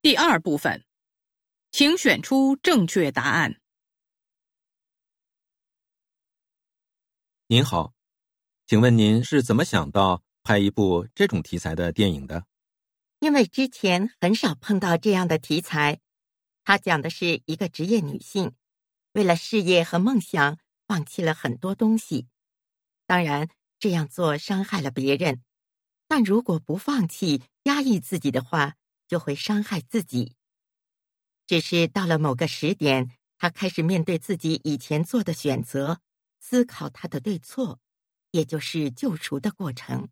第二部分，请选出正确答案。您好，请问您是怎么想到拍一部这种题材的电影的？因为之前很少碰到这样的题材，它讲的是一个职业女性，为了事业和梦想，放弃了很多东西。当然，这样做伤害了别人，但如果不放弃、压抑自己的话，就会伤害自己。只是到了某个时点，他开始面对自己以前做的选择，思考他的对错，也就是救赎的过程。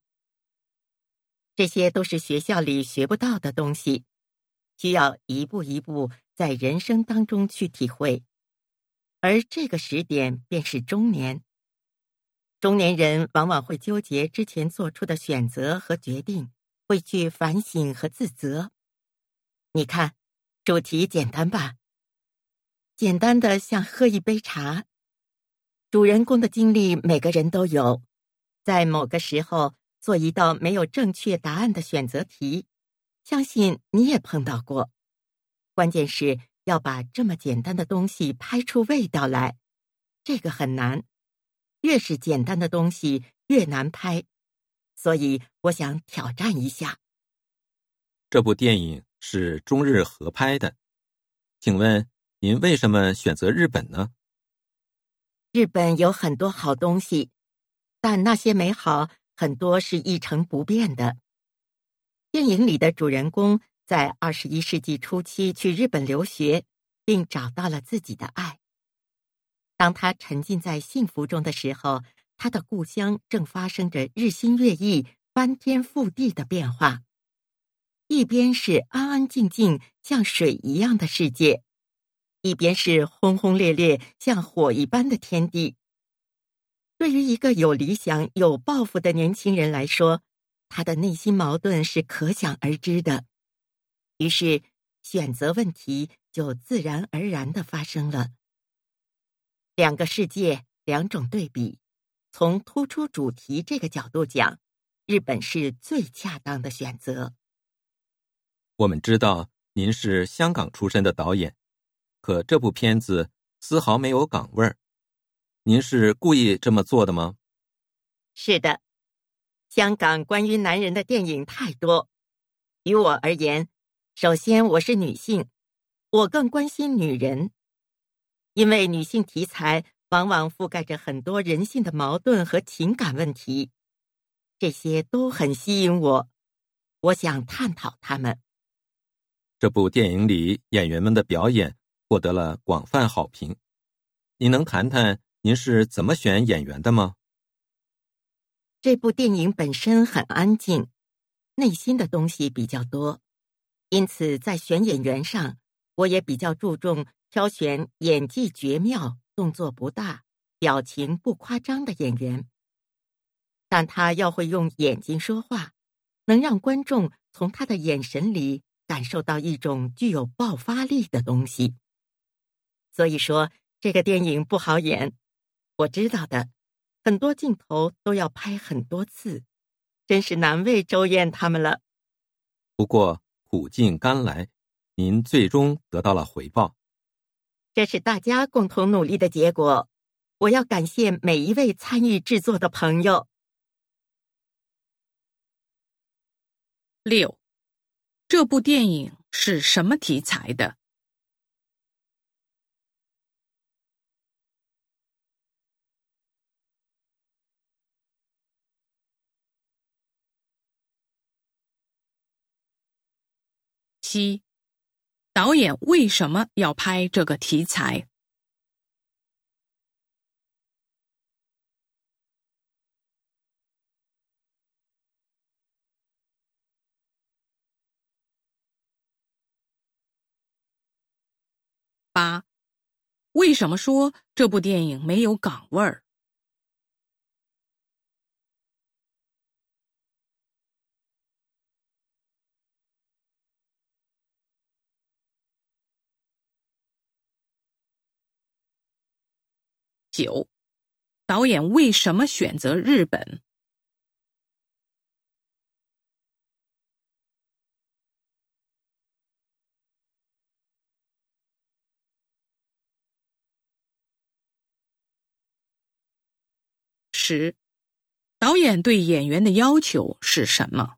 这些都是学校里学不到的东西，需要一步一步在人生当中去体会。而这个时点便是中年。中年人往往会纠结之前做出的选择和决定，会去反省和自责。你看，主题简单吧？简单的像喝一杯茶。主人公的经历每个人都有，在某个时候。做一道没有正确答案的选择题，相信你也碰到过。关键是要把这么简单的东西拍出味道来，这个很难。越是简单的东西越难拍，所以我想挑战一下。这部电影是中日合拍的，请问您为什么选择日本呢？日本有很多好东西，但那些美好。很多是一成不变的。电影里的主人公在二十一世纪初期去日本留学，并找到了自己的爱。当他沉浸在幸福中的时候，他的故乡正发生着日新月异、翻天覆地的变化。一边是安安静静像水一样的世界，一边是轰轰烈烈像火一般的天地。对于一个有理想、有抱负的年轻人来说，他的内心矛盾是可想而知的。于是，选择问题就自然而然的发生了。两个世界，两种对比，从突出主题这个角度讲，日本是最恰当的选择。我们知道您是香港出身的导演，可这部片子丝毫没有港味儿。您是故意这么做的吗？是的，香港关于男人的电影太多。于我而言，首先我是女性，我更关心女人，因为女性题材往往覆盖着很多人性的矛盾和情感问题，这些都很吸引我。我想探讨他们。这部电影里演员们的表演获得了广泛好评，你能谈谈？您是怎么选演员的吗？这部电影本身很安静，内心的东西比较多，因此在选演员上，我也比较注重挑选演技绝妙、动作不大、表情不夸张的演员。但他要会用眼睛说话，能让观众从他的眼神里感受到一种具有爆发力的东西。所以说，这个电影不好演。我知道的，很多镜头都要拍很多次，真是难为周燕他们了。不过苦尽甘来，您最终得到了回报，这是大家共同努力的结果。我要感谢每一位参与制作的朋友。六，这部电影是什么题材的？七，导演为什么要拍这个题材？为什么说这部电影没有港味儿？九，导演为什么选择日本？十，导演对演员的要求是什么？